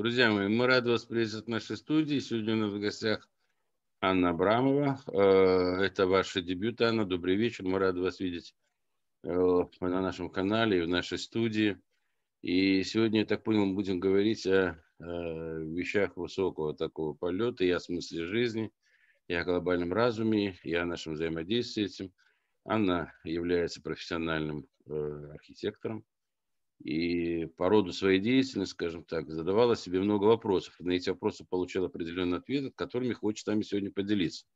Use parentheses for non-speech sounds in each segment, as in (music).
Друзья мои, мы рады вас приветствовать в нашей студии. Сегодня у нас в гостях Анна Абрамова. Э, это ваш дебют, Анна. Добрый вечер. Мы рады вас видеть э, на нашем канале и в нашей студии. И сегодня, я так понял, мы будем говорить о вещах высокого такого полета и о смысле жизни, и о глобальном разуме, и о нашем взаимодействии с этим. Анна является профессиональным э, архитектором, и по роду своей деятельности, скажем так, задавала себе много вопросов. На эти вопросы получила определенный ответ, которыми хочет с вами сегодня поделиться.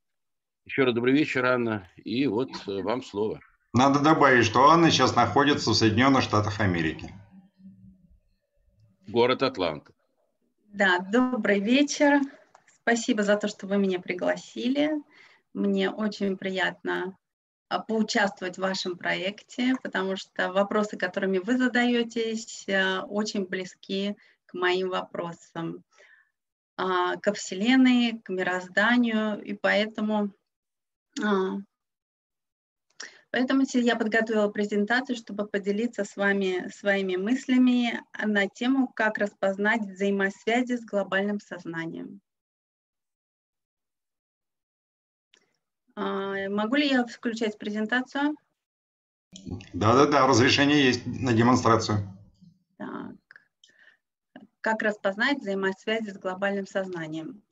Еще раз добрый вечер, Анна. И вот э, вам слово. Надо добавить, что Анна сейчас находится в Соединенных Штатах Америки. Город Атланта. Да, добрый вечер. Спасибо за то, что вы меня пригласили. Мне очень приятно поучаствовать в вашем проекте, потому что вопросы, которыми вы задаетесь, э, очень близки к моим вопросам, а, ко Вселенной, к мирозданию, и поэтому, а, поэтому я подготовила презентацию, чтобы поделиться с вами своими мыслями на тему, как распознать взаимосвязи с глобальным сознанием. Могу ли я включать презентацию? Да-да-да, разрешение есть на демонстрацию. Так. Как распознать взаимосвязи с глобальным сознанием?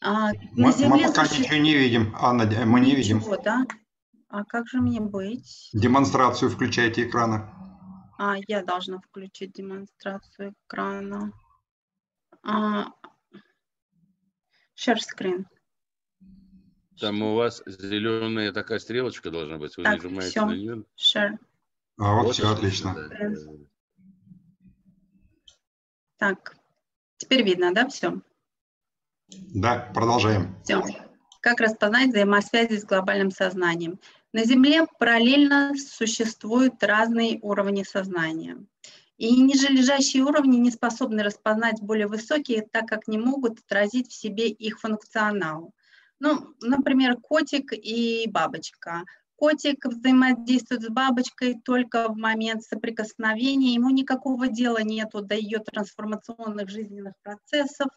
А, мы, мы пока суще... ничего не видим, Анна, мы не ничего, видим. да? А как же мне быть? Демонстрацию включайте экрана. А, я должна включить демонстрацию экрана. А, share screen. Там у вас зеленая такая стрелочка должна быть. Вы так, нажимаете все. на нее. Sure. А вот, вот все, отлично. Да. Так, теперь видно, да, все? Да, продолжаем. Все. Как распознать взаимосвязи с глобальным сознанием? На Земле параллельно существуют разные уровни сознания. И ниже лежащие уровни не способны распознать более высокие, так как не могут отразить в себе их функционал. Ну, например, котик и бабочка. Котик взаимодействует с бабочкой только в момент соприкосновения, ему никакого дела нету до ее трансформационных жизненных процессов.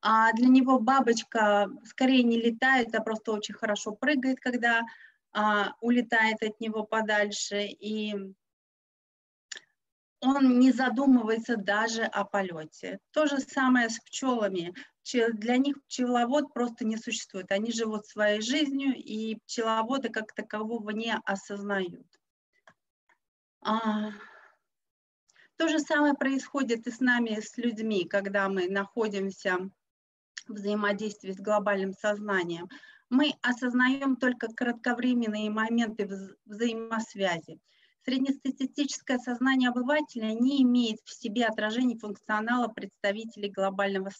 А для него бабочка скорее не летает, а просто очень хорошо прыгает, когда а, улетает от него подальше. И он не задумывается даже о полете. То же самое с пчелами. Для них пчеловод просто не существует. Они живут своей жизнью, и пчеловоды как такового не осознают. А... То же самое происходит и с нами, с людьми, когда мы находимся в взаимодействии с глобальным сознанием. Мы осознаем только кратковременные моменты вза взаимосвязи. Среднестатистическое сознание обывателя не имеет в себе отражений функционала представителей глобального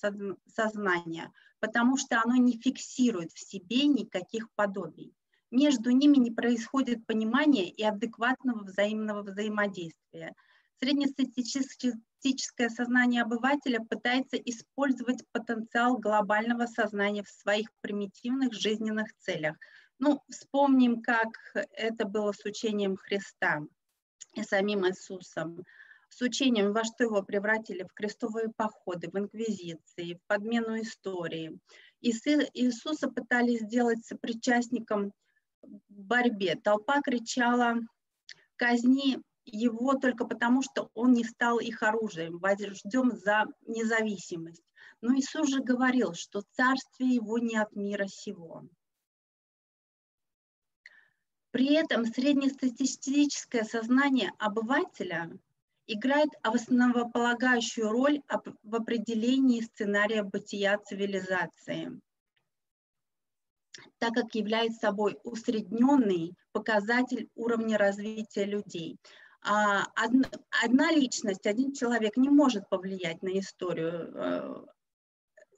сознания, потому что оно не фиксирует в себе никаких подобий. Между ними не происходит понимания и адекватного взаимного взаимодействия. Среднестатистическое сознание обывателя пытается использовать потенциал глобального сознания в своих примитивных жизненных целях. Ну, вспомним, как это было с учением Христа и самим Иисусом, с учением, во что его превратили в крестовые походы, в инквизиции, в подмену истории. Иисуса пытались сделать сопричастником борьбе. Толпа кричала «казни его только потому, что он не стал их оружием, возрожден за независимость». Но Иисус же говорил, что царствие его не от мира сего. При этом среднестатистическое сознание обывателя играет основополагающую роль в определении сценария бытия цивилизации, так как является собой усредненный показатель уровня развития людей. А одна личность, один человек не может повлиять на историю э,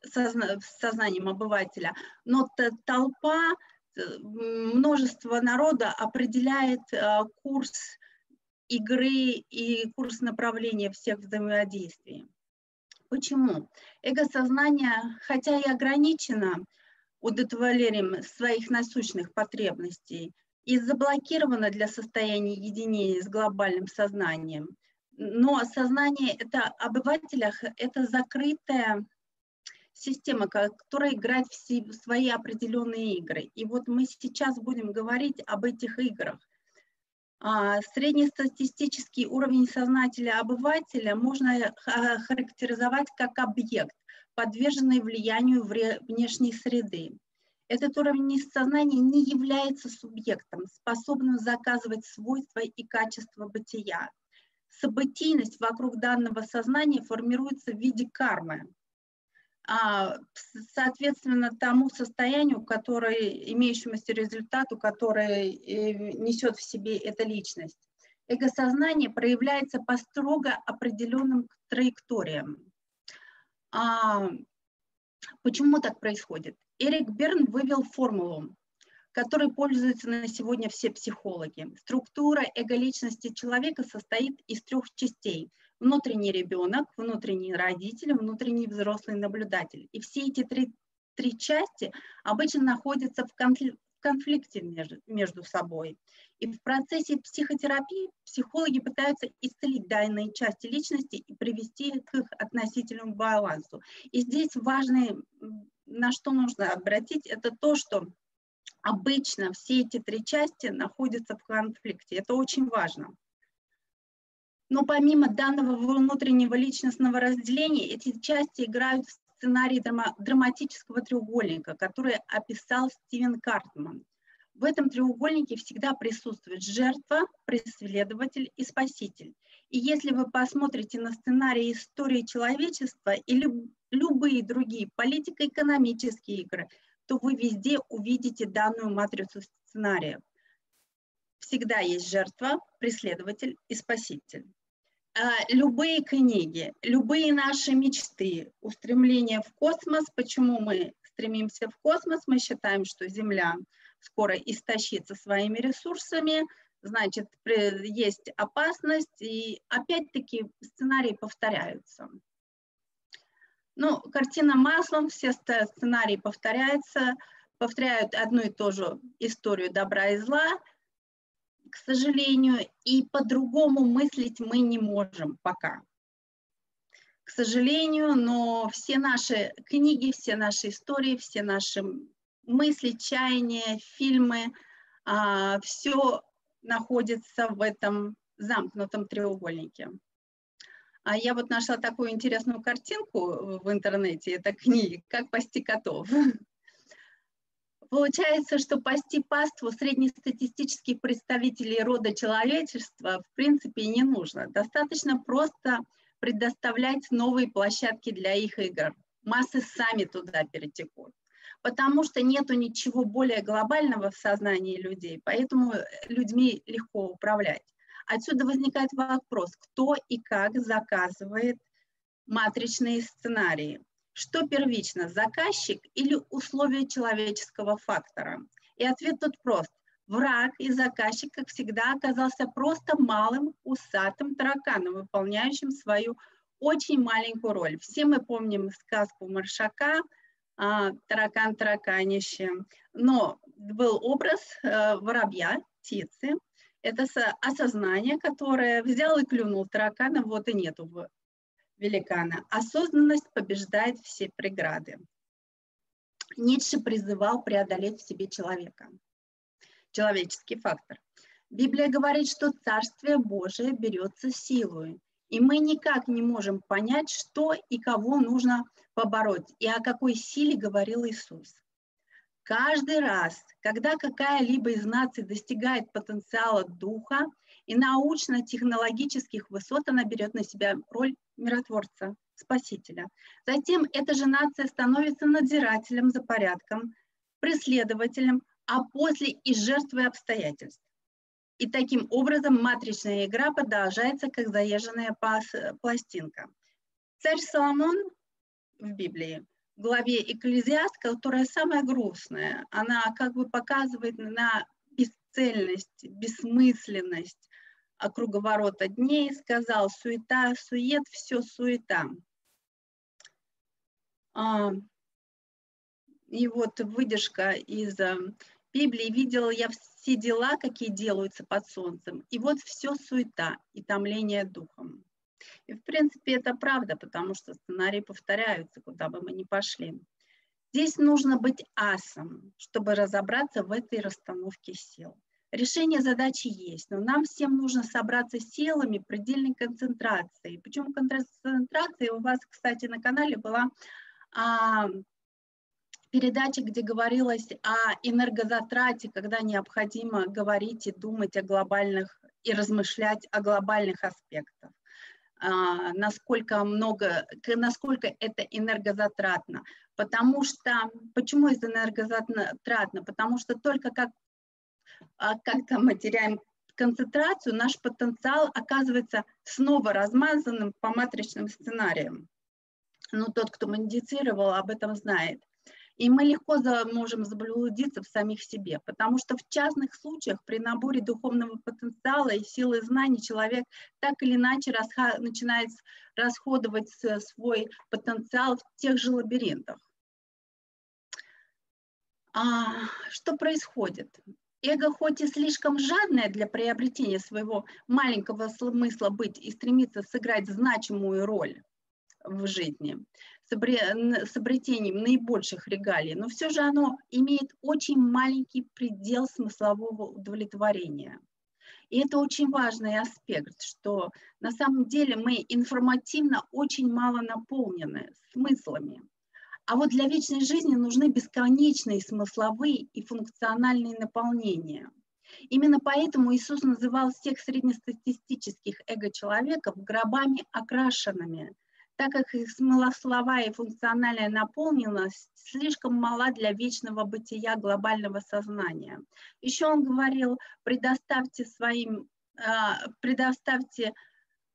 сознанием обывателя, но толпа множество народа определяет э, курс игры и курс направления всех взаимодействий. Почему? Эго-сознание, хотя и ограничено удовлетворением своих насущных потребностей и заблокировано для состояния единения с глобальным сознанием, но сознание это обывателях – это закрытая система, которая играет в свои определенные игры. И вот мы сейчас будем говорить об этих играх. А, среднестатистический уровень сознателя обывателя можно характеризовать как объект, подверженный влиянию внешней среды. Этот уровень сознания не является субъектом, способным заказывать свойства и качества бытия. Событийность вокруг данного сознания формируется в виде кармы, а, соответственно тому состоянию, которое, имеющемуся результату, который э, несет в себе эта личность. Эго-сознание проявляется по строго определенным траекториям. А, почему так происходит? Эрик Берн вывел формулу, которой пользуются на сегодня все психологи. Структура эго-личности человека состоит из трех частей – внутренний ребенок, внутренний родитель, внутренний взрослый наблюдатель. И все эти три, три части обычно находятся в конфликте между, между собой. И в процессе психотерапии психологи пытаются исцелить данные части личности и привести к их относительному балансу. И здесь важное, на что нужно обратить, это то, что обычно все эти три части находятся в конфликте. Это очень важно. Но помимо данного внутреннего личностного разделения, эти части играют в сценарий драма драматического треугольника, который описал Стивен Картман. В этом треугольнике всегда присутствует жертва, преследователь и спаситель. И если вы посмотрите на сценарий истории человечества или любые другие политико-экономические игры, то вы везде увидите данную матрицу сценариев. Всегда есть жертва, преследователь и спаситель. А, любые книги, любые наши мечты, устремления в космос, почему мы стремимся в космос, мы считаем, что Земля скоро истощится своими ресурсами, значит, есть опасность, и опять-таки сценарии повторяются. Ну, картина маслом, все сценарии повторяются, повторяют одну и ту же историю добра и зла, к сожалению, и по-другому мыслить мы не можем пока. К сожалению, но все наши книги, все наши истории, все наши мысли, чаяния, фильмы, а, все находится в этом замкнутом треугольнике. А я вот нашла такую интересную картинку в интернете, это книги «Как пасти котов». (laughs) Получается, что пасти паству среднестатистических представителей рода человечества в принципе не нужно. Достаточно просто предоставлять новые площадки для их игр. Массы сами туда перетекут. Потому что нету ничего более глобального в сознании людей, поэтому людьми легко управлять. Отсюда возникает вопрос, кто и как заказывает матричные сценарии что первично, заказчик или условия человеческого фактора? И ответ тут прост. Враг и заказчик, как всегда, оказался просто малым усатым тараканом, выполняющим свою очень маленькую роль. Все мы помним сказку Маршака а, «Таракан тараканище». Но был образ э, воробья, птицы. Это осознание, которое взял и клюнул таракана, вот и нету великана. Осознанность побеждает все преграды. Ницше призывал преодолеть в себе человека. Человеческий фактор. Библия говорит, что Царствие Божие берется силой, и мы никак не можем понять, что и кого нужно побороть, и о какой силе говорил Иисус. Каждый раз, когда какая-либо из наций достигает потенциала духа и научно-технологических высот, она берет на себя роль миротворца, спасителя. Затем эта же нация становится надзирателем за порядком, преследователем, а после и жертвой обстоятельств. И таким образом матричная игра продолжается, как заезженная пластинка. Царь Соломон в Библии, в главе Экклезиаст, которая самая грустная, она как бы показывает на бесцельность, бессмысленность, круговорота дней, сказал, суета, сует, все суета. А, и вот выдержка из э, Библии, видела я все дела, какие делаются под солнцем, и вот все суета и томление духом. И, в принципе, это правда, потому что сценарии повторяются, куда бы мы ни пошли. Здесь нужно быть асом, чтобы разобраться в этой расстановке сил. Решение задачи есть, но нам всем нужно собраться силами предельной концентрации. Почему концентрация? У вас, кстати, на канале была а, передача, где говорилось о энергозатрате, когда необходимо говорить и думать о глобальных и размышлять о глобальных аспектах. А, насколько много, насколько это энергозатратно. Потому что, почему это энергозатратно? Потому что только как, а, когда мы теряем концентрацию, наш потенциал оказывается снова размазанным по матричным сценариям. Ну, тот, кто медицировал, об этом знает. И мы легко можем заблудиться в самих себе, потому что в частных случаях при наборе духовного потенциала и силы знаний человек так или иначе начинает расходовать свой потенциал в тех же лабиринтах. А, что происходит? Эго хоть и слишком жадное для приобретения своего маленького смысла быть и стремится сыграть значимую роль в жизни, с обретением наибольших регалий, но все же оно имеет очень маленький предел смыслового удовлетворения. И это очень важный аспект, что на самом деле мы информативно очень мало наполнены смыслами. А вот для вечной жизни нужны бесконечные смысловые и функциональные наполнения. Именно поэтому Иисус называл всех среднестатистических эго-человеков гробами окрашенными – так как их смысловая и функциональная наполненность слишком мала для вечного бытия глобального сознания. Еще он говорил, предоставьте своим, а, предоставьте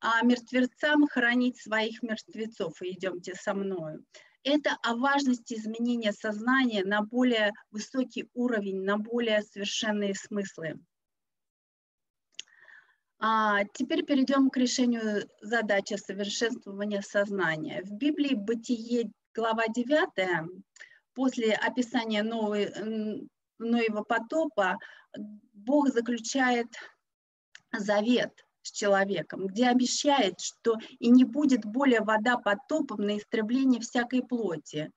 а, мертвецам хранить своих мертвецов и идемте со мною. Это о важности изменения сознания на более высокий уровень, на более совершенные смыслы. А теперь перейдем к решению задачи совершенствования сознания. В Библии Бытие, глава 9, после описания новой, Ноева потопа, Бог заключает завет с человеком, где обещает, что и не будет более вода потопом на истребление всякой плоти,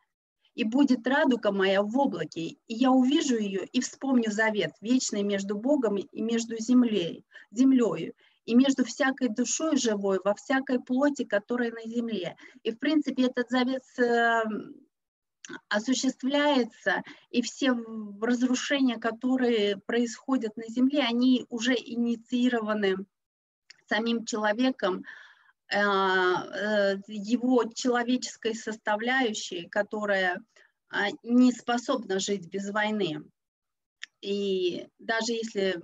и будет радуга моя в облаке, и я увижу ее и вспомню завет вечный между Богом и между землей, землею, и между всякой душой живой, во всякой плоти, которая на земле. И, в принципе, этот завет эм, осуществляется, и все разрушения, которые происходят на Земле, они уже инициированы самим человеком, Э, э, его человеческой составляющей, которая а, не способна жить без войны. И даже если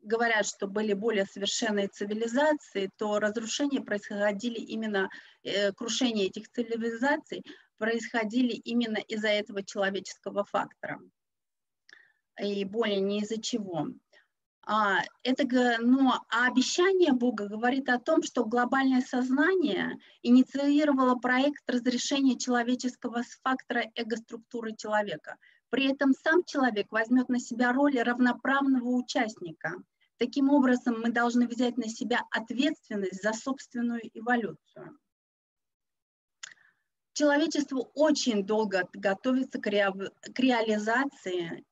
говорят, что были более совершенные цивилизации, то разрушения происходили именно, э, крушение этих цивилизаций происходили именно из-за этого человеческого фактора. И более не из-за чего. А, это, но а обещание Бога говорит о том, что глобальное сознание инициировало проект разрешения человеческого фактора эго-структуры человека. При этом сам человек возьмет на себя роль равноправного участника. Таким образом, мы должны взять на себя ответственность за собственную эволюцию. Человечество очень долго готовится к реализации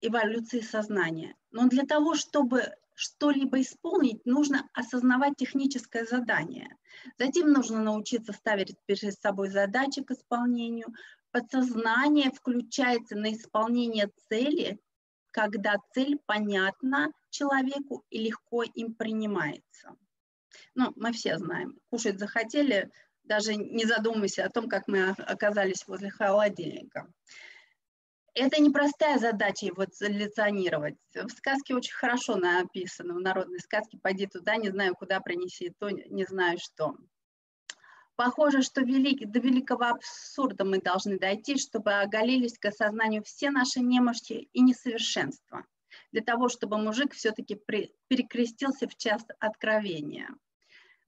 эволюции сознания. Но для того, чтобы что-либо исполнить, нужно осознавать техническое задание. Затем нужно научиться ставить перед собой задачи к исполнению. Подсознание включается на исполнение цели, когда цель понятна человеку и легко им принимается. Ну, мы все знаем, кушать захотели, даже не задумываясь о том, как мы оказались возле холодильника это непростая задача его солюционировать. В сказке очень хорошо написано, в народной сказке «Пойди туда, не знаю куда, принеси то, не знаю что». Похоже, что велик, до великого абсурда мы должны дойти, чтобы оголились к осознанию все наши немощи и несовершенства, для того, чтобы мужик все-таки перекрестился в час откровения.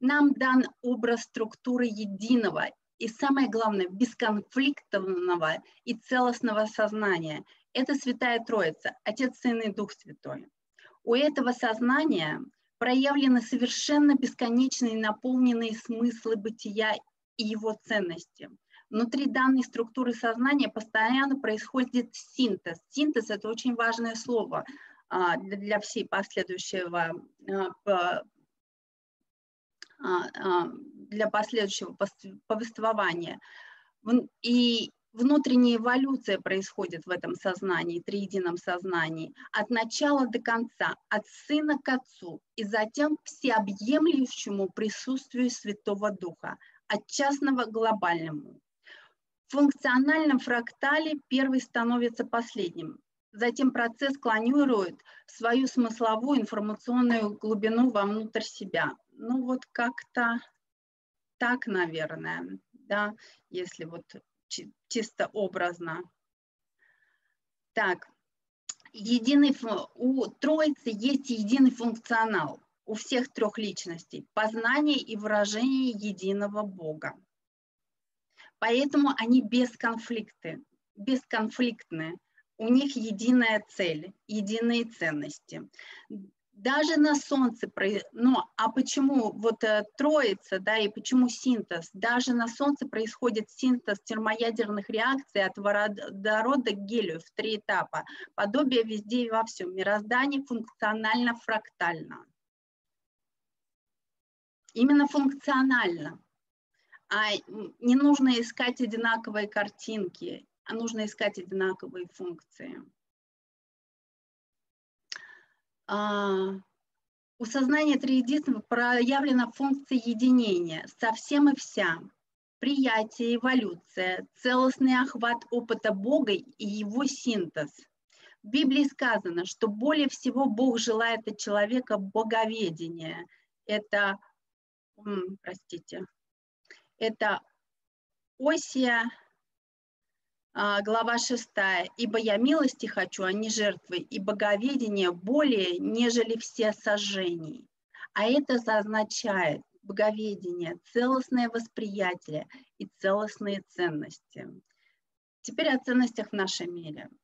Нам дан образ структуры единого и самое главное, бесконфликтного и целостного сознания. Это Святая Троица, Отец, Сын и Дух Святой. У этого сознания проявлены совершенно бесконечные наполненные смыслы бытия и его ценности. Внутри данной структуры сознания постоянно происходит синтез. Синтез – это очень важное слово а, для всей последующего а, а, для последующего повествования. И внутренняя эволюция происходит в этом сознании, триедином сознании, от начала до конца, от сына к отцу, и затем к всеобъемлющему присутствию Святого Духа, от частного к глобальному. В функциональном фрактале первый становится последним. Затем процесс клонирует свою смысловую информационную глубину вовнутрь себя. Ну вот как-то так, наверное, да, если вот чисто образно. Так, единый, у Троицы есть единый функционал у всех трех личностей – познание и выражение единого Бога. Поэтому они бесконфликты, бесконфликтны. У них единая цель, единые ценности. Даже на Солнце, ну а почему вот э, троица, да, и почему синтез? Даже на Солнце происходит синтез термоядерных реакций от водорода к гелию в три этапа. Подобие везде и во всем. Мироздание функционально-фрактально. Именно функционально. А не нужно искать одинаковые картинки, а нужно искать одинаковые функции. А, у сознания триединства проявлена функция единения со всем и вся, приятие, эволюция, целостный охват опыта Бога и его синтез. В Библии сказано, что более всего Бог желает от человека боговедения. Это, простите, это Осия, глава 6. «Ибо я милости хочу, а не жертвы, и боговедение более, нежели все сожжений». А это означает боговедение, целостное восприятие и целостные ценности. Теперь о ценностях в нашем мире –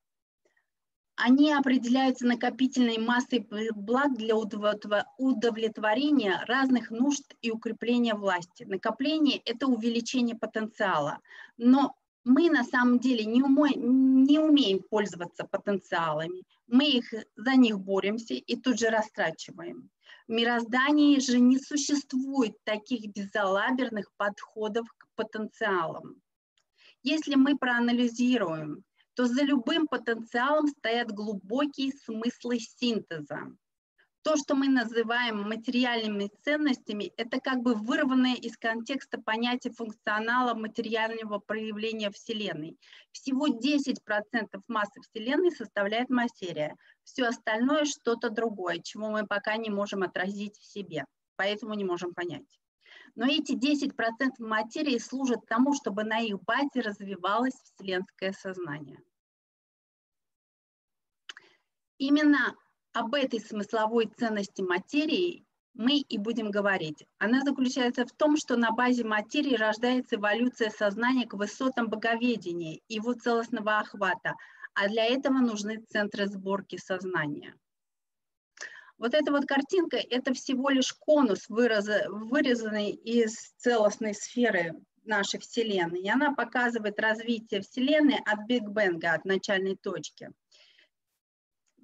они определяются накопительной массой благ для удовлетворения разных нужд и укрепления власти. Накопление – это увеличение потенциала. Но мы на самом деле не, умо, не умеем пользоваться потенциалами. Мы их, за них боремся и тут же растрачиваем. В мироздании же не существует таких безалаберных подходов к потенциалам. Если мы проанализируем то за любым потенциалом стоят глубокие смыслы синтеза. То, что мы называем материальными ценностями, это как бы вырванное из контекста понятие функционала материального проявления Вселенной. Всего 10% массы Вселенной составляет материя. Все остальное что-то другое, чего мы пока не можем отразить в себе, поэтому не можем понять. Но эти 10% материи служат тому, чтобы на их базе развивалось вселенское сознание. Именно об этой смысловой ценности материи мы и будем говорить. Она заключается в том, что на базе материи рождается эволюция сознания к высотам боговедения и его целостного охвата, а для этого нужны центры сборки сознания. Вот эта вот картинка – это всего лишь конус, вырезанный из целостной сферы нашей Вселенной. И она показывает развитие Вселенной от Биг Бенга, от начальной точки.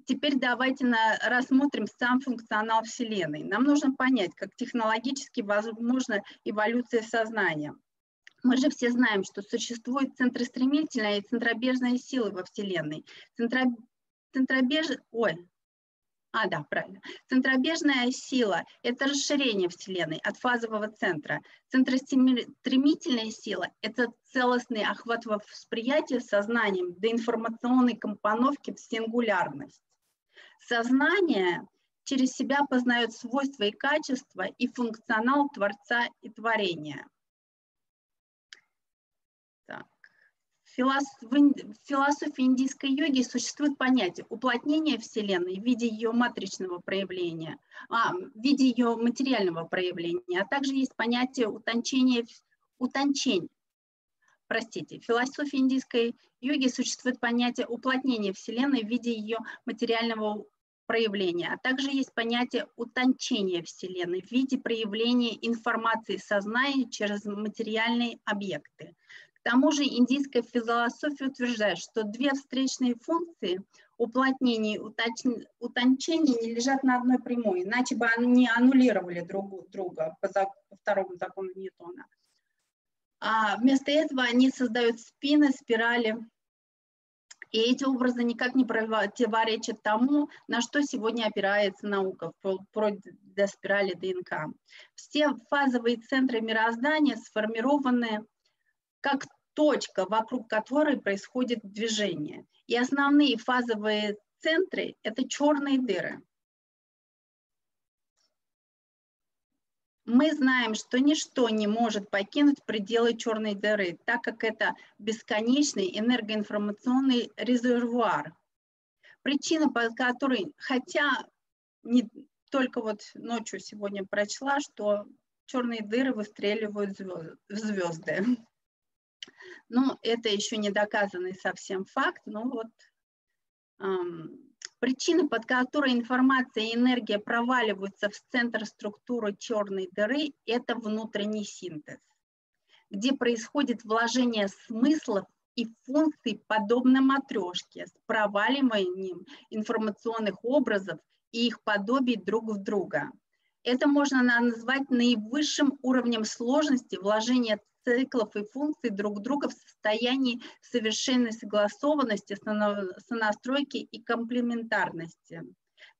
Теперь давайте на, рассмотрим сам функционал Вселенной. Нам нужно понять, как технологически возможна эволюция сознания. Мы же все знаем, что существует центростремительная и центробежная силы во Вселенной. Центро, центробеж... Ой, а, да, правильно. Центробежная сила – это расширение Вселенной от фазового центра. Центростремительная сила – это целостный охват восприятия сознанием до информационной компоновки в сингулярность. Сознание через себя познает свойства и качества и функционал Творца и творения – в философии индийской йоги существует понятие уплотнения Вселенной в виде ее матричного проявления, а, в виде ее материального проявления, а также есть понятие утончения, утончения. Простите, в философии индийской йоги существует понятие уплотнения Вселенной в виде ее материального проявления, а также есть понятие утончения Вселенной в виде проявления информации сознания через материальные объекты. К тому же индийская философия утверждает, что две встречные функции уплотнения и утончения не лежат на одной прямой, иначе бы они аннулировали друг друга по, по второму закону Ньютона. А вместо этого они создают спины, спирали, и эти образы никак не противоречат тому, на что сегодня опирается наука, вплоть до спирали ДНК. Все фазовые центры мироздания сформированы как точка, вокруг которой происходит движение. И основные фазовые центры – это черные дыры. Мы знаем, что ничто не может покинуть пределы черной дыры, так как это бесконечный энергоинформационный резервуар. Причина, по которой, хотя не только вот ночью сегодня прочла, что черные дыры выстреливают в звезды. Ну, это еще не доказанный совсем факт, но вот эм, Причина, под которой информация и энергия проваливаются в центр структуры черной дыры, это внутренний синтез, где происходит вложение смыслов и функций подобно матрешке с проваливанием информационных образов и их подобий друг в друга. Это можно назвать наивысшим уровнем сложности вложения циклов и функций друг друга в состоянии совершенной согласованности, сонастройки и комплементарности.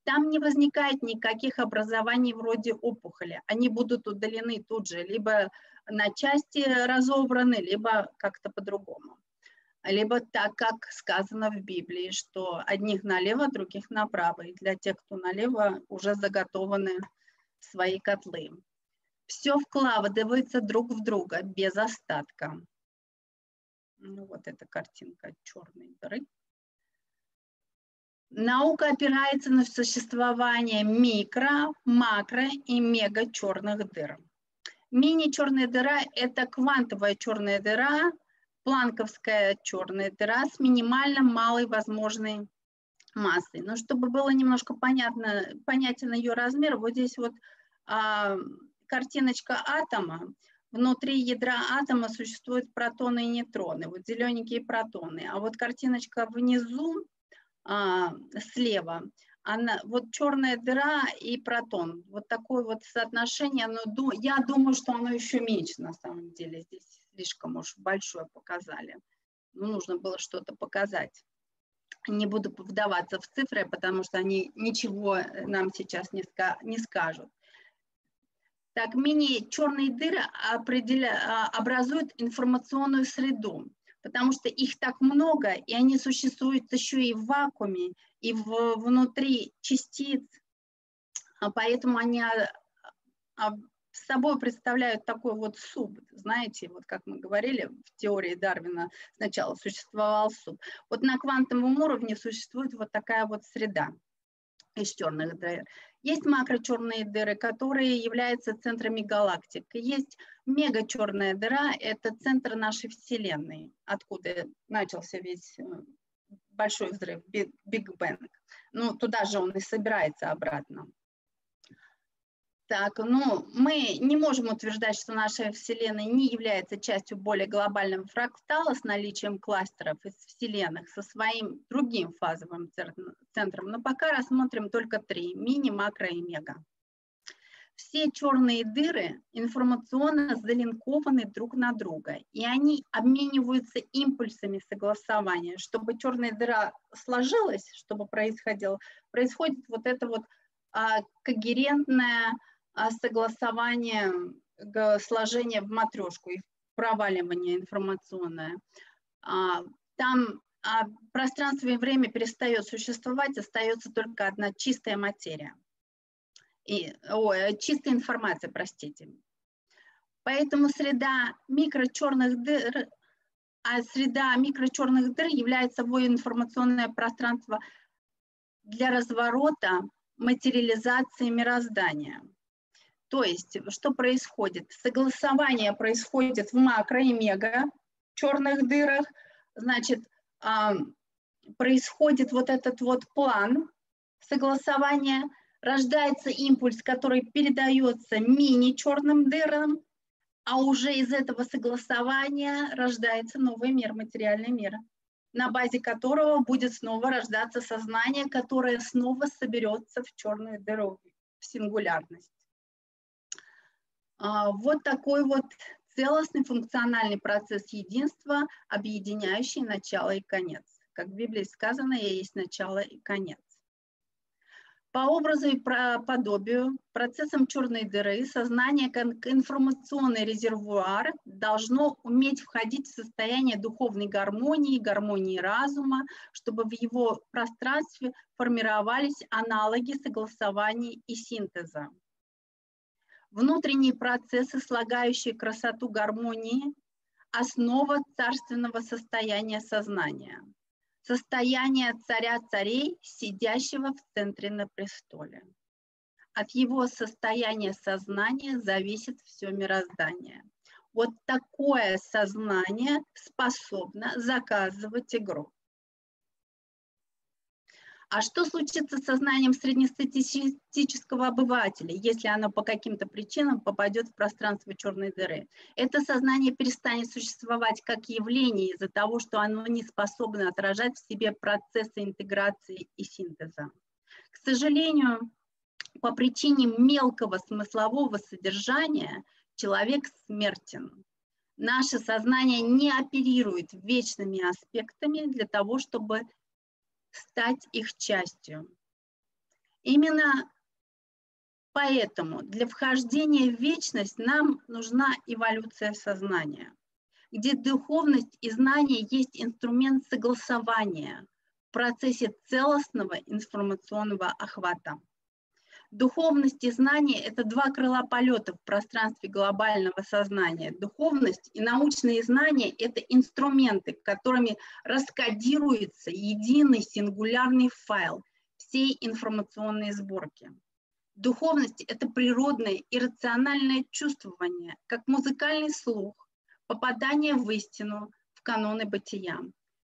Там не возникает никаких образований вроде опухоли. Они будут удалены тут же, либо на части разобраны, либо как-то по-другому. Либо так, как сказано в Библии, что одних налево, других направо. И для тех, кто налево, уже заготованы свои котлы. Все вкладывается друг в друга без остатка. Ну, вот эта картинка черной дыры. Наука опирается на существование микро, макро и мега черных дыр. Мини-черная дыра – это квантовая черная дыра, планковская черная дыра с минимально малой возможной массой. Но чтобы было немножко понятно, понятен ее размер, вот здесь вот а, картиночка атома, внутри ядра атома существуют протоны и нейтроны, вот зелененькие протоны, а вот картиночка внизу, а, слева, она, вот черная дыра и протон, вот такое вот соотношение, но я думаю, что оно еще меньше на самом деле, здесь слишком уж большое показали, ну, нужно было что-то показать. Не буду вдаваться в цифры, потому что они ничего нам сейчас не, ска не скажут. Так, мини-черные дыры определя... А, образуют информационную среду, потому что их так много, и они существуют еще и в вакууме, и в... внутри частиц, а поэтому они а, с собой представляют такой вот суп, знаете, вот как мы говорили в теории Дарвина, сначала существовал суп. Вот на квантовом уровне существует вот такая вот среда из черных дыр. Есть макрочерные дыры, которые являются центрами галактик. Есть мегачерная дыра, это центр нашей Вселенной, откуда начался весь э, большой взрыв, Биг Бэнг. Ну, туда же он и собирается обратно. Так, ну, мы не можем утверждать, что наша Вселенная не является частью более глобального фрактала с наличием кластеров из Вселенных со своим другим фазовым центром, но пока рассмотрим только три – мини, макро и мега. Все черные дыры информационно залинкованы друг на друга, и они обмениваются импульсами согласования. Чтобы черная дыра сложилась, чтобы происходило, происходит вот это вот а, когерентное согласование сложения в матрешку и проваливание информационное. А, там а пространство и время перестает существовать, остается только одна чистая материя. И, ой, чистая информация, простите. Поэтому среда микрочерных дыр, а среда микрочерных дыр является собой информационное пространство для разворота материализации мироздания – то есть, что происходит? Согласование происходит в макро и мега черных дырах, значит, происходит вот этот вот план, согласования рождается импульс, который передается мини-черным дырам, а уже из этого согласования рождается новый мир, материальный мир, на базе которого будет снова рождаться сознание, которое снова соберется в черную дыру, в сингулярность. А, вот такой вот целостный функциональный процесс единства, объединяющий начало и конец. Как в Библии сказано, я есть начало и конец. По образу и подобию, процессом черной дыры сознание как информационный резервуар должно уметь входить в состояние духовной гармонии, гармонии разума, чтобы в его пространстве формировались аналоги согласования и синтеза. Внутренние процессы, слагающие красоту гармонии, основа царственного состояния сознания – состояние царя царей, сидящего в центре на престоле. От его состояния сознания зависит все мироздание. Вот такое сознание способно заказывать игру. А что случится с сознанием среднестатистического обывателя, если оно по каким-то причинам попадет в пространство черной дыры? Это сознание перестанет существовать как явление из-за того, что оно не способно отражать в себе процессы интеграции и синтеза. К сожалению, по причине мелкого смыслового содержания человек смертен. Наше сознание не оперирует вечными аспектами для того, чтобы стать их частью. Именно поэтому для вхождения в вечность нам нужна эволюция сознания, где духовность и знание есть инструмент согласования в процессе целостного информационного охвата. Духовность и знание – это два крыла полета в пространстве глобального сознания. Духовность и научные знания – это инструменты, которыми раскодируется единый сингулярный файл всей информационной сборки. Духовность – это природное и рациональное чувствование, как музыкальный слух, попадание в истину, в каноны бытия.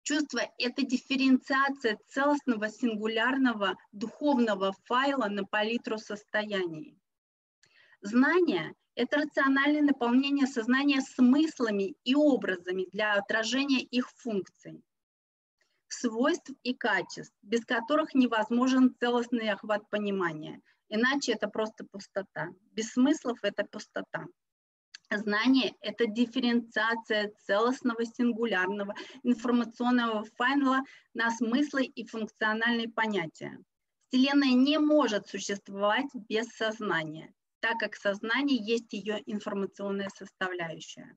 Чувство – это дифференциация целостного сингулярного духовного файла на палитру состояний. Знание – это рациональное наполнение сознания смыслами и образами для отражения их функций, свойств и качеств, без которых невозможен целостный охват понимания. Иначе это просто пустота. Без смыслов это пустота. Знание – это дифференциация целостного сингулярного информационного файла на смыслы и функциональные понятия. Вселенная не может существовать без сознания, так как сознание есть ее информационная составляющая.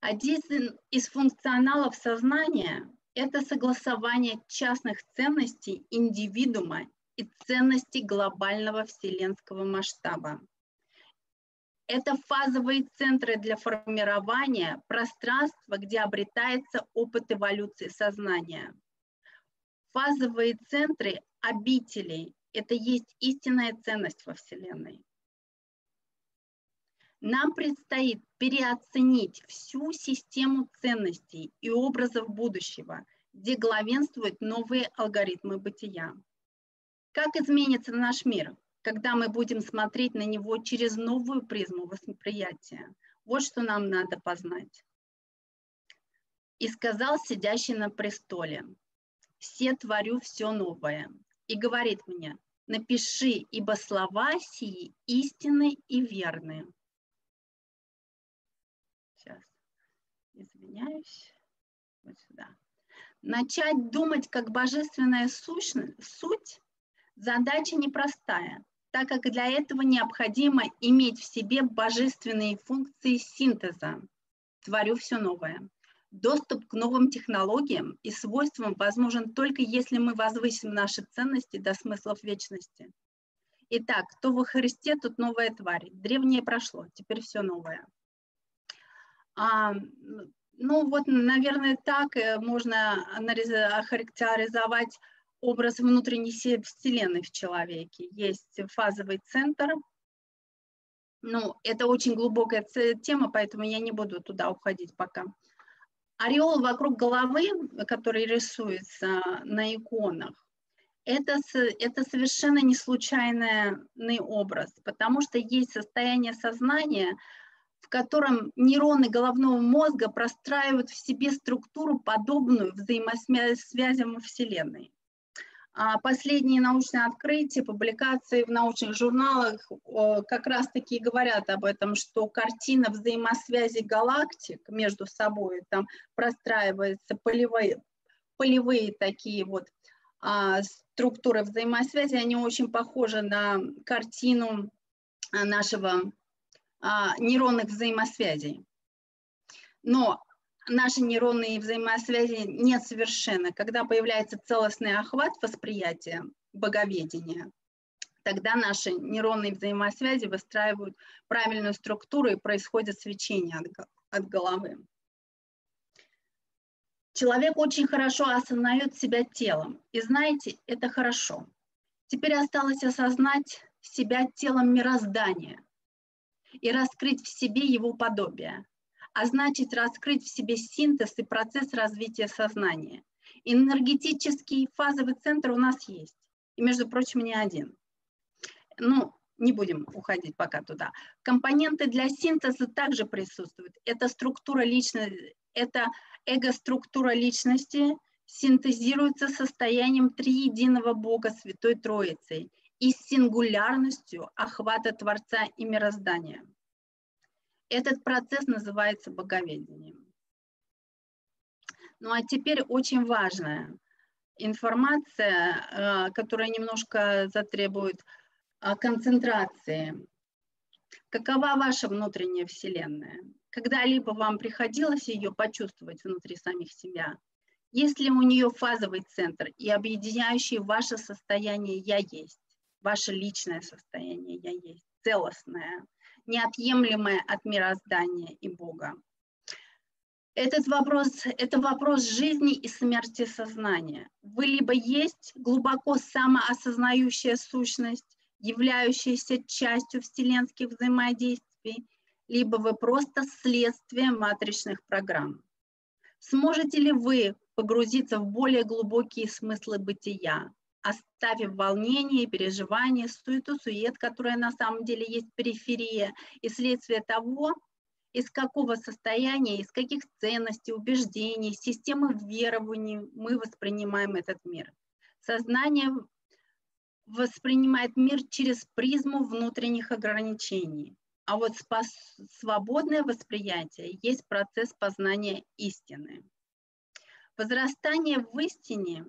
Один из функционалов сознания – это согласование частных ценностей индивидуума и ценностей глобального вселенского масштаба. Это фазовые центры для формирования пространства, где обретается опыт эволюции сознания. Фазовые центры обителей – это есть истинная ценность во Вселенной. Нам предстоит переоценить всю систему ценностей и образов будущего, где главенствуют новые алгоритмы бытия. Как изменится наш мир? Когда мы будем смотреть на него через новую призму восприятия. Вот что нам надо познать. И сказал сидящий на престоле, все творю все новое. И говорит мне, напиши, ибо слова сии истинны и верны. Сейчас, извиняюсь, вот сюда. Начать думать как божественная сущность, суть – задача непростая, так как для этого необходимо иметь в себе божественные функции синтеза. Творю все новое. Доступ к новым технологиям и свойствам возможен только если мы возвысим наши ценности до смыслов вечности. Итак, кто во Христе, тут новая тварь. Древнее прошло, теперь все новое. А, ну вот, наверное, так э, можно охарактеризовать образ внутренней вселенной в человеке. Есть фазовый центр. Ну, это очень глубокая тема, поэтому я не буду туда уходить пока. Ореол вокруг головы, который рисуется на иконах, это, это совершенно не случайный образ, потому что есть состояние сознания, в котором нейроны головного мозга простраивают в себе структуру, подобную взаимосвязям Вселенной. А последние научные открытия, публикации в научных журналах как раз-таки говорят об этом, что картина взаимосвязи галактик между собой, там простраиваются полевые, полевые такие вот а, структуры взаимосвязи, они очень похожи на картину а, нашего а, нейронных взаимосвязей. Но наши нейронные взаимосвязи не совершенны. Когда появляется целостный охват восприятия, боговедения, тогда наши нейронные взаимосвязи выстраивают правильную структуру и происходит свечение от, от головы. Человек очень хорошо осознает себя телом. И знаете, это хорошо. Теперь осталось осознать себя телом мироздания и раскрыть в себе его подобие, а значит раскрыть в себе синтез и процесс развития сознания. Энергетический фазовый центр у нас есть, и, между прочим, не один. Ну, не будем уходить пока туда. Компоненты для синтеза также присутствуют. Это структура личности, это эго-структура личности синтезируется состоянием триединого Бога Святой Троицей и сингулярностью охвата Творца и мироздания. Этот процесс называется боговедением. Ну а теперь очень важная информация, э, которая немножко затребует э, концентрации. Какова ваша внутренняя Вселенная? когда-либо вам приходилось ее почувствовать внутри самих себя? Есть ли у нее фазовый центр и объединяющий ваше состояние «я есть», ваше личное состояние «я есть», целостное, неотъемлемое от мироздания и Бога? Этот вопрос – это вопрос жизни и смерти сознания. Вы либо есть глубоко самоосознающая сущность, являющаяся частью вселенских взаимодействий, либо вы просто следствие матричных программ. Сможете ли вы погрузиться в более глубокие смыслы бытия, оставив волнение, переживания, суету, сует, которая на самом деле есть периферия, и следствие того, из какого состояния, из каких ценностей, убеждений, системы верований мы воспринимаем этот мир. Сознание воспринимает мир через призму внутренних ограничений. А вот свободное восприятие есть процесс познания истины. Возрастание в истине,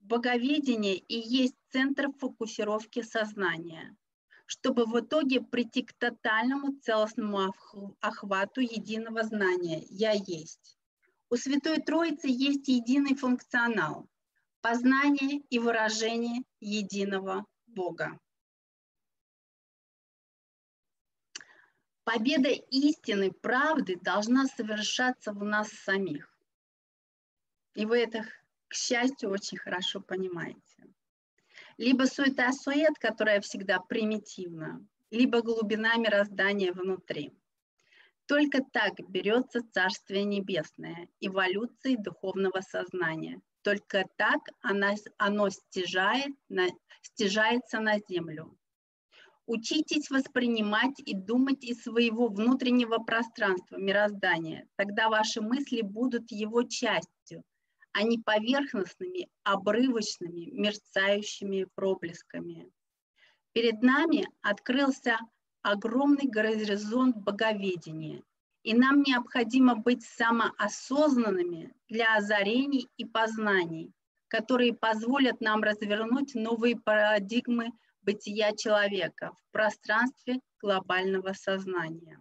боговедение и есть центр фокусировки сознания, чтобы в итоге прийти к тотальному целостному охвату единого знания «Я есть». У Святой Троицы есть единый функционал – познание и выражение единого Бога. Победа истины, правды должна совершаться в нас самих. И вы это, к счастью, очень хорошо понимаете. Либо суета-сует, которая всегда примитивна, либо глубина мироздания внутри. Только так берется Царствие Небесное, эволюции духовного сознания. Только так оно, оно стяжает, на, стяжается на землю. Учитесь воспринимать и думать из своего внутреннего пространства, мироздания. Тогда ваши мысли будут его частью, а не поверхностными, обрывочными, мерцающими проблесками. Перед нами открылся огромный горизонт боговедения, и нам необходимо быть самоосознанными для озарений и познаний, которые позволят нам развернуть новые парадигмы бытия человека в пространстве глобального сознания.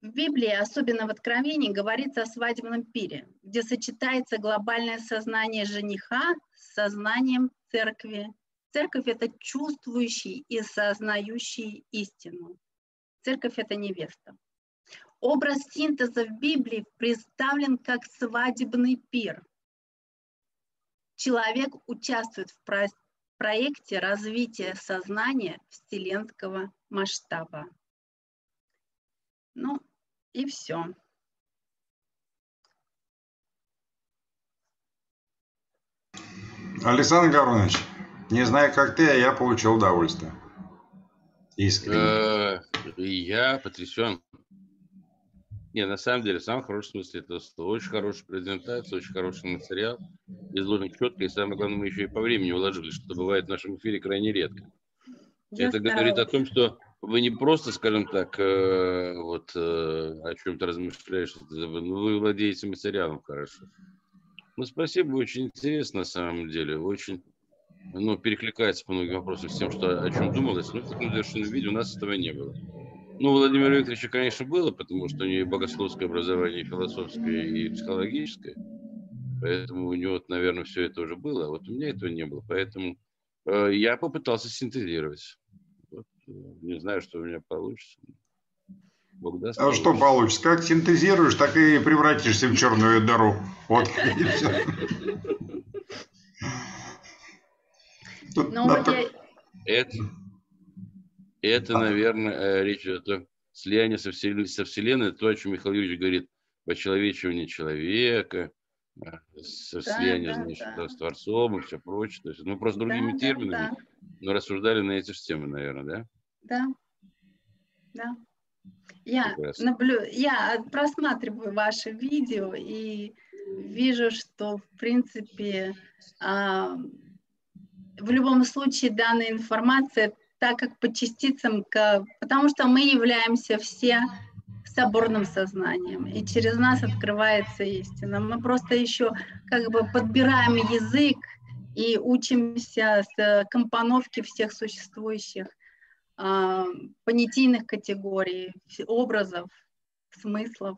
В Библии, особенно в Откровении, говорится о свадебном пире, где сочетается глобальное сознание жениха с сознанием церкви. Церковь – это чувствующий и сознающий истину. Церковь – это невеста. Образ синтеза в Библии представлен как свадебный пир. Человек участвует в проекте развития сознания вселенского масштаба. Ну и все. Александр Гавронович, не знаю, как ты, а я получил удовольствие. Искренне. Э, я потрясен. Не, на самом деле, в самом хорошем смысле слова. Очень хорошая презентация, очень хороший материал. Изложен четко, и самое главное, мы еще и по времени уложили, что бывает в нашем эфире крайне редко. Я Это старалась. говорит о том, что вы не просто, скажем так, э, вот э, о чем-то размышляешь, ну, вы владеете материалом хорошо. Ну, спасибо, очень интересно на самом деле, очень, ну, перекликается по многим вопросам с тем, что, о чем думалось, но в таком завершенном виде у нас этого не было. Ну, Владимир Викторовича, конечно, было, потому что у него и богословское образование, и философское, и психологическое. Поэтому у него, наверное, все это уже было, а вот у меня этого не было. Поэтому э, я попытался синтезировать. Не знаю, что у меня получится. Бог даст, а что получится? Как синтезируешь, так и превратишься в черную дыру. Вот. Ну, это, это, наверное, э, речь идет о слиянии со Вселенной, со Вселенной, то, о чем Михаил Юрьевич говорит, почеловечивание человека, э, со слияние, да, значит, да. с Творцом и все прочее. То есть, ну, просто другими да, терминами, да, да. но рассуждали на эти же темы, наверное, да? Да, да. Я, наблю... я просматриваю ваше видео и вижу, что, в принципе, а, в любом случае данная информация так как по частицам, потому что мы являемся все соборным сознанием, и через нас открывается истина. Мы просто еще как бы подбираем язык и учимся с компоновки всех существующих э, понятийных категорий, образов, смыслов.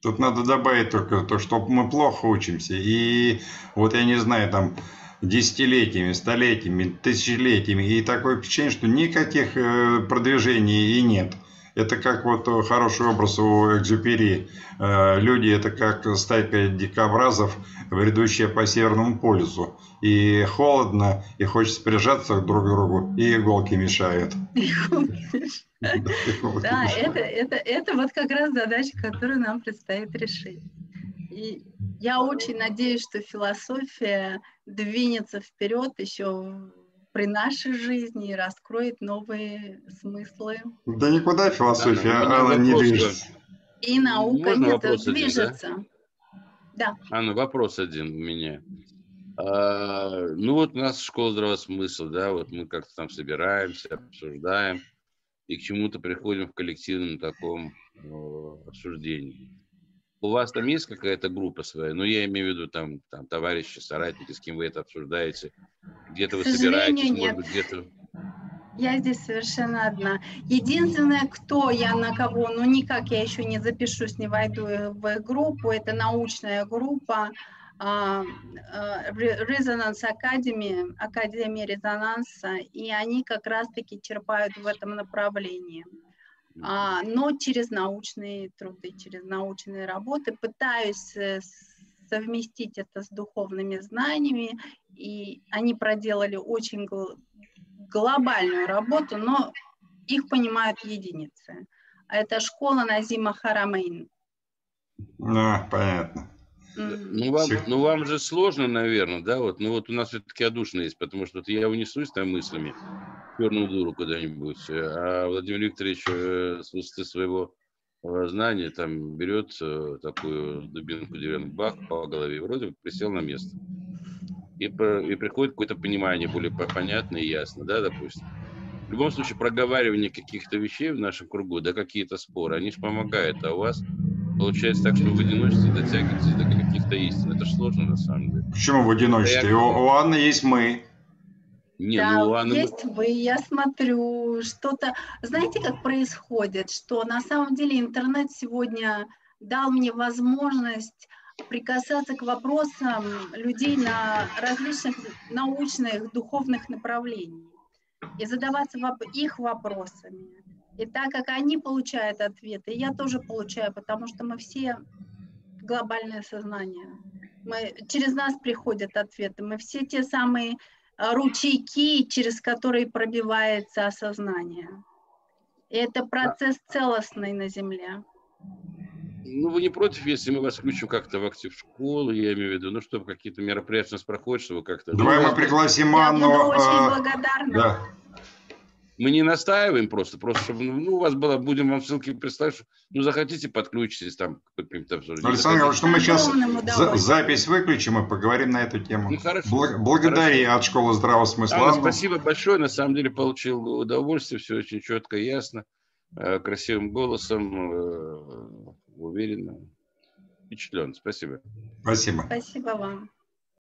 Тут надо добавить только то, что мы плохо учимся. И вот я не знаю, там десятилетиями, столетиями, тысячелетиями. И такое впечатление, что никаких э, продвижений и нет. Это как вот хороший образ у Экзюпери. Э, люди это как стайка дикобразов, бредущая по Северному полюсу. И холодно, и хочется прижаться друг к другу, и иголки мешают. (laughs) Да, это вот как раз задача, которую нам предстоит решить. И я очень надеюсь, что философия двинется вперед еще при нашей жизни и раскроет новые смыслы. Да никуда философия, Анна, она не движется. И наука Можно движется. Один, да? да. Анна, вопрос один у меня. А, ну вот у нас школа здравого смысла, да, вот мы как-то там собираемся, обсуждаем и к чему-то приходим в коллективном таком э, обсуждении у вас там есть какая-то группа своя? Ну, я имею в виду там, там товарищи, соратники, с кем вы это обсуждаете. Где-то вы собираетесь, нет. может быть, где-то... Я здесь совершенно одна. Единственное, кто я на кого, ну никак я еще не запишусь, не войду в группу, это научная группа uh, Resonance Academy, Академия резонанса, и они как раз-таки черпают в этом направлении а, но через научные труды, через научные работы пытаюсь э, совместить это с духовными знаниями, и они проделали очень глобальную работу, но их понимают единицы. А это школа Назима Харамейн. А, понятно. Ну вам, ну вам же сложно, наверное, да, вот, ну вот у нас все-таки одушно есть, потому что вот я унесусь там мыслями, черную дуру куда-нибудь, а Владимир Викторович э, с высоты своего знания там берет э, такую дубинку деревянную, бах, по голове, вроде бы присел на место. И, и приходит какое-то понимание более понятное и ясно, да, допустим. В любом случае, проговаривание каких-то вещей в нашем кругу, да, какие-то споры, они же помогают, а у вас Получается так, что вы в одиночестве дотягиваетесь до каких-то истин. Это же сложно на самом деле. Почему в одиночестве? Я... У, у Анны есть мы. Не, да, ну, Анна... есть вы, я смотрю, что-то... Знаете, как происходит? Что на самом деле интернет сегодня дал мне возможность прикасаться к вопросам людей на различных научных, духовных направлениях и задаваться их вопросами. И так как они получают ответы, я тоже получаю, потому что мы все глобальное сознание. Мы, через нас приходят ответы. Мы все те самые ручейки, через которые пробивается осознание. И это процесс целостный на Земле. Ну, вы не против, если мы вас включим как-то в актив школы, я имею в виду, ну, чтобы какие-то мероприятия у нас проходят, чтобы как-то... Давай мы пригласим Я Анну. буду очень э, благодарна. Да. Мы не настаиваем просто, просто чтобы, ну, у вас было, будем вам ссылки прислать, что, ну, захотите, подключитесь там к каким-то обсуждениям. Александр Иванович, что мы сейчас удовольствием. запись выключим и поговорим на эту тему. Ну, хорошо. Бла- Благодари от школы здравого смысла. Анну. спасибо большое. На самом деле получил удовольствие. Все очень четко, ясно. э, Красивым голосом. э, Уверенно. Впечатлен. Спасибо. Спасибо. Спасибо вам.